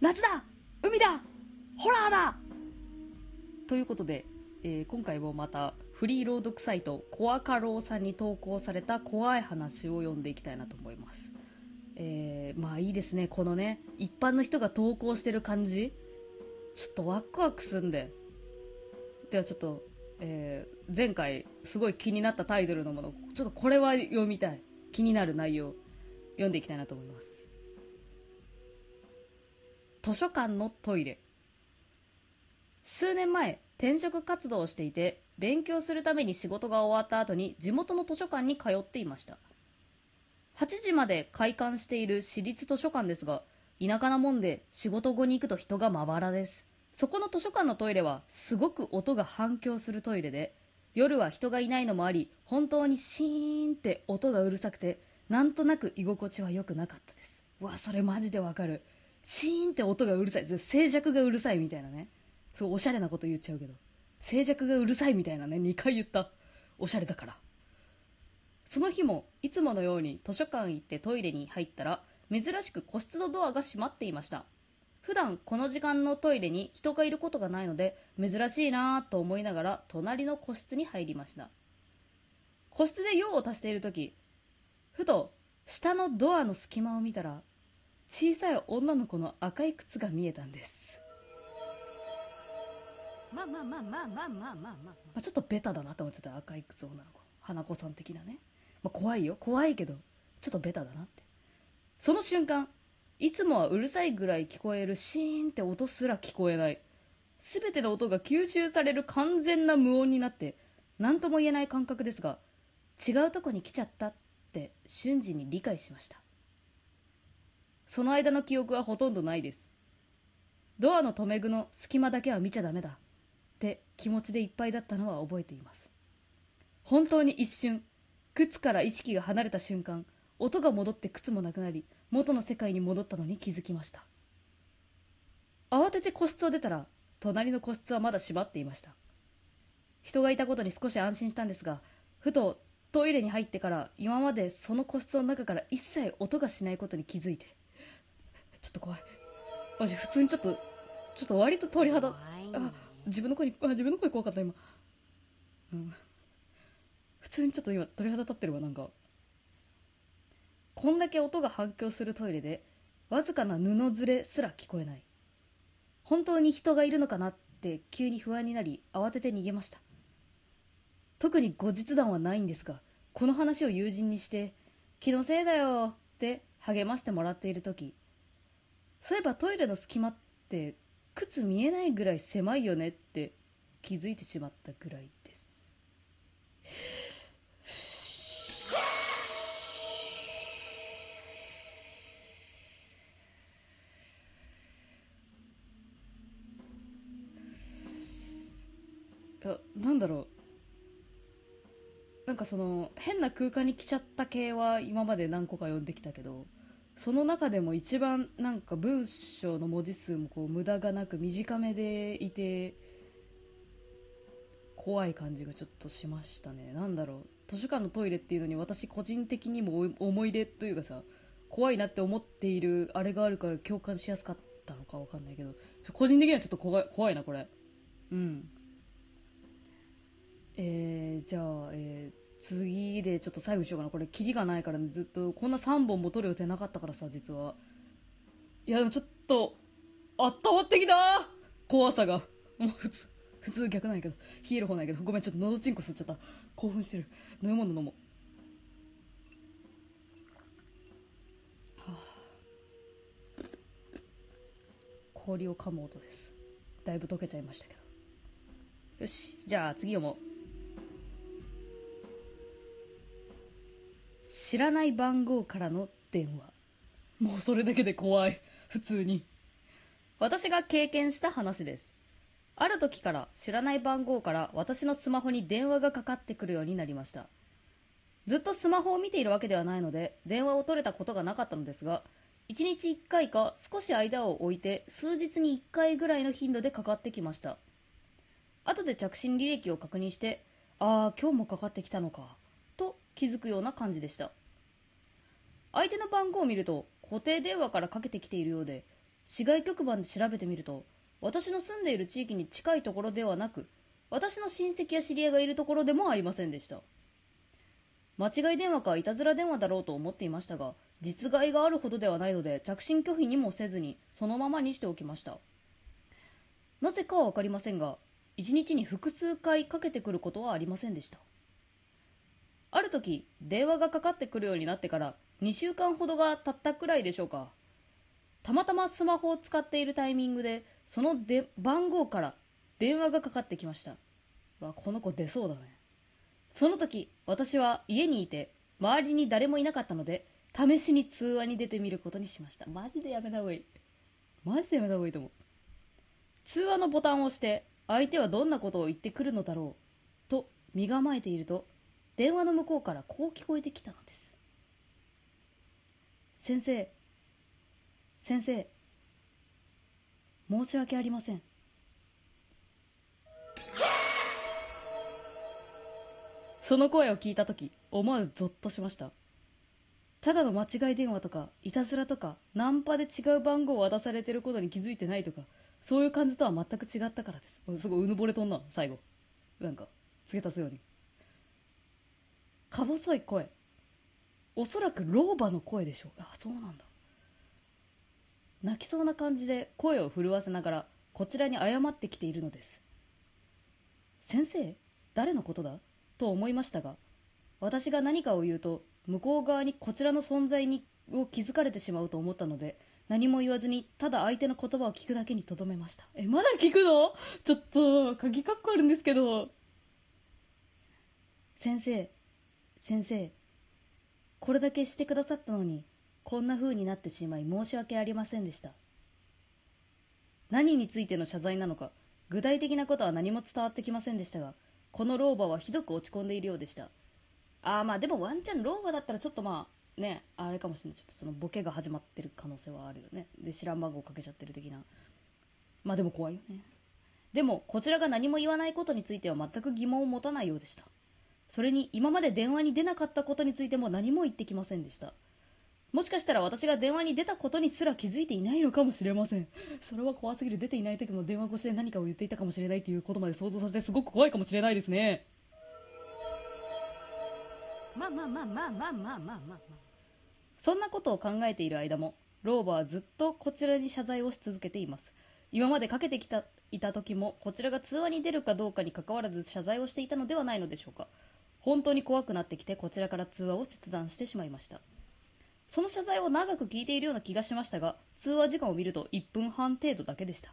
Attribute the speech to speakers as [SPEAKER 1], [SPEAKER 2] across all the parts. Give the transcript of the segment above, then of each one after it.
[SPEAKER 1] 夏だ海だホラーだということで、えー今回もまたフリー朗読サイトコアカローさんに投稿された怖い話を読んでいきたいなと思います。えーまあいいですね、このね、一般の人が投稿してる感じちょっとワクワクすんで。ではちょっと、えー前回すごい気になったタイトルのもの、ちょっとこれは読みたい。気になる内容、読んでいきたいなと思います。図書館のトイレ。数年前、転職活動をしていて、勉強するために仕事が終わった後に地元の図書館に通っていました。8時まで開館している私立図書館ですが、田舎なもんで仕事後に行くと人がまばらです。そこの図書館のトイレはすごく音が反響するトイレで、夜は人がいないのもあり、本当にシーンって音がうるさくて、なんとなく居心地は良くなかったです。うわ、それマジでわかる。シーンって音がうるさい。静寂がうるさいみたいなね。そう、おしゃれなこと言っちゃうけど。静寂がうるさいみたいなね、2回言った。おしゃれだから。その日もいつものように図書館行ってトイレに入ったら珍しく個室のドアが閉まっていました普段この時間のトイレに人がいることがないので珍しいなぁと思いながら隣の個室に入りました個室で用を足している時ふと下のドアの隙間を見たら小さい女の子の赤い靴が見えたんです。
[SPEAKER 2] まあまあまあまあまあまあまあまあ。
[SPEAKER 1] ちょっとベタだなと思ってた赤い靴女の子。花子さん的なね、まあ、怖いよ。怖いけどちょっとベタだなって。その瞬間いつもはうるさいぐらい聞こえるシーンって音すら聞こえない。全ての音が吸収される完全な無音になって何とも言えない感覚ですが違うとこに来ちゃったって瞬時に理解しましたその間の記憶はほとんどないです。ドアの留め具の隙間だけは見ちゃダメだ。って気持ちでいっぱいだったのは覚えています。本当に一瞬靴から意識が離れた瞬間音が戻って靴もなくなり元の世界に戻ったのに気づきました。慌てて個室を出たら隣の個室はまだ閉まっていました。人がいたことに少し安心したんですがふとトイレに入ってから今までその個室の中から一切音がしないことに気づいてちょっと怖い。マジ普通にちょっとちょっと割と鳥肌。あ自分の声にあ自分の声怖かった今。うん。普通にちょっと今鳥肌立ってるわなんか。こんだけ音が反響するトイレでわずかな布ずれすら聞こえない。本当に人がいるのかなって急に不安になり慌てて逃げました。特に後日談はないんですがこの話を友人にして気のせいだよって励ましてもらっている時そういえばトイレの隙間って靴見えないぐらい狭いよねって気づいてしまったぐらいです。いやなんだろう。なんかその変な空間に来ちゃった系は今まで何個か読んできたけどその中でも一番なんか文章の文字数もこう無駄がなく短めでいて怖い感じがちょっとしましたね。なんだろう。図書館のトイレっていうのに私個人的にも思い出というかさ怖いなって思っているあれがあるから共感しやすかったのかわかんないけど個人的にはちょっと怖い怖いなこれ。うん。えー、じゃあ、えー次でちょっと最後にしようかな。これキリがないから、ね、ずっとこんな3本も撮る予定なかったからさ実は。いやでもちょっとあったまってきた。怖さが。もう普通普通逆なんやけど。冷える方なんやけど。ごめんちょっと喉チンコ吸っちゃった。興奮してる。飲み物飲もう。はあ。氷を噛む音です。だいぶ溶けちゃいましたけど。よしじゃあ次読もう。知らない番号からの電話。もうそれだけで怖い。普通に。私が経験した話です。ある時から知らない番号から私のスマホに電話がかかってくるようになりました。ずっとスマホを見ているわけではないので電話を取れたことがなかったのですが1日1回か少し間を置いて数日に1回ぐらいの頻度でかかってきました。後で着信履歴を確認してああ今日もかかってきたのか。気づくような感じでした。相手の番号を見ると固定電話からかけてきているようで市外局番で調べてみると私の住んでいる地域に近いところではなく私の親戚や知り合いがいるところでもありませんでした。間違い電話かいたずら電話だろうと思っていましたが実害があるほどではないので着信拒否にもせずにそのままにしておきました。なぜかは分かりませんが1日に複数回かけてくることはありませんでした。ある時電話がかかってくるようになってから2週間ほどが経ったくらいでしょうか。たまたまスマホを使っているタイミングでそので番号から電話がかかってきました。わこの子出そうだね。その時私は家にいて周りに誰もいなかったので試しに通話に出てみることにしました。マジでやめた方がいい。マジでやめた方がいいと思う。通話のボタンを押して相手はどんなことを言ってくるのだろうと身構えていると電話の向こうからこう聞こえてきたのです。先生先生申し訳ありません。その声を聞いた時思わずゾッとしました。ただの間違い電話とかいたずらとかナンパで違う番号を渡されてることに気づいてないとかそういう感じとは全く違ったからです。すごいうぬぼれとんな最後。なんか付け足すように。か細い声。おそらく老婆の声でしょう。あそうなんだ。泣きそうな感じで声を震わせながらこちらに謝ってきているのです。先生誰のことだ？と思いましたが私が何かを言うと向こう側にこちらの存在にを気づかれてしまうと思ったので何も言わずにただ相手の言葉を聞くだけにとどめました。えまだ聞くの？ちょっと鍵かっこあるんですけど。先生先生これだけしてくださったのにこんな風になってしまい申し訳ありませんでした。何についての謝罪なのか具体的なことは何も伝わってきませんでしたがこの老婆はひどく落ち込んでいるようでした。ああまあでもワンチャン老婆だったらちょっとまあねあれかもしれない。ちょっとそのボケが始まってる可能性はあるよね。で知らん番号かけちゃってる的な。まあでも怖いよね。でもこちらが何も言わないことについては全く疑問を持たないようでした。それに今まで電話に出なかったことについても何も言ってきませんでした。もしかしたら私が電話に出たことにすら気づいていないのかもしれません。それは怖すぎる。出ていない時も電話越しで何かを言っていたかもしれないということまで想像させてすごく怖いかもしれないですね。
[SPEAKER 2] まあまあまあまあまあまあまあまあまあ
[SPEAKER 1] そんなことを考えている間も老婆はずっとこちらに謝罪をし続けています今までかけてきたいた時もこちらが通話に出るかどうかにかかわらず謝罪をしていたのではないのでしょうか本当に怖くなってきてこちらから通話を切断してしまいました。その謝罪を長く聞いているような気がしましたが通話時間を見ると1分半程度だけでした。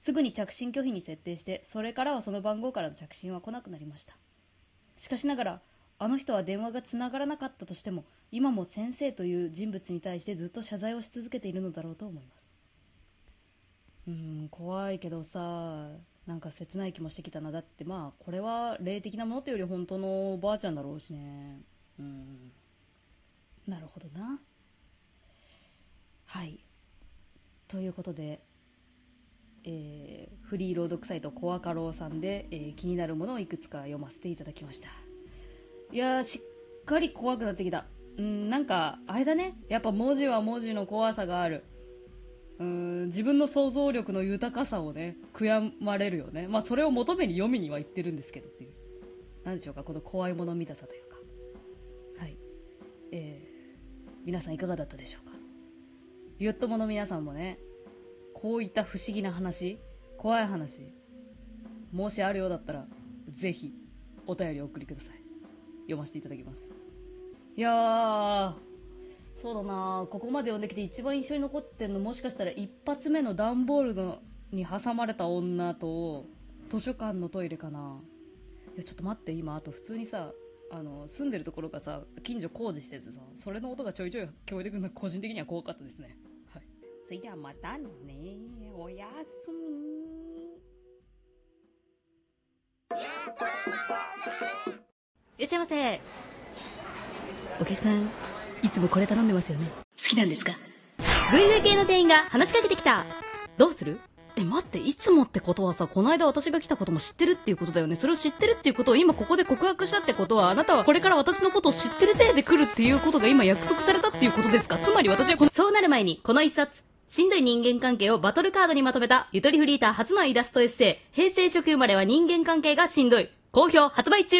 [SPEAKER 1] すぐに着信拒否に設定してそれからはその番号からの着信は来なくなりました。しかしながらあの人は電話がつながらなかったとしても今も先生という人物に対してずっと謝罪をし続けているのだろうと思います。うん怖いけどさなんか切ない気もしてきたな。だってまあこれは霊的なものというより本当のおばあちゃんだろうしね。うん。なるほどな。はい。ということで、えーフリー朗読サイトコアカローさんで、えー気になるものをいくつか読ませていただきました。いやーしっかり怖くなってきた。うんなんかあれだね。やっぱ文字は文字の怖さがある。うん自分の想像力の豊かさをね悔やまれるよね。まあそれを求めに読みには行ってるんですけどっていう。何でしょうかこの怖いもの見たさというか。はい。えー皆さんいかがだったでしょうか？ゆっともの皆さんもねこういった不思議な話怖い話もしあるようだったらぜひお便りお送りください。読ませていただきます。いやーそうだな。ここまで読んできて一番印象に残ってんのもしかしたら一発目の段ボールのに挟まれた女と図書館のトイレかな。いやちょっと待って今。あと普通にさあの住んでるところがさ近所工事しててさそれの音がちょいちょい聞こえてくるのが個人的には怖かったですね。はい。
[SPEAKER 2] それじゃあまたね。おやすみ。
[SPEAKER 1] いらっしゃいませ。お客さん。いつもこれ頼んでますよね。好きなんですか？グイグイ系の店員が話しかけてきた。どうする？え待っていつもってことはさこの間私が来たことも知ってるっていうことだよね。それを知ってるっていうことを今ここで告白したってことはあなたはこれから私のことを知ってる体で来るっていうことが今約束されたっていうことですか？つまり私はこのそうなる前にこの一冊。しんどい人間関係をバトルカードにまとめたゆとりフリーター初のイラストエッセイ、平成初期生まれは人間関係がしんどい。好評発売中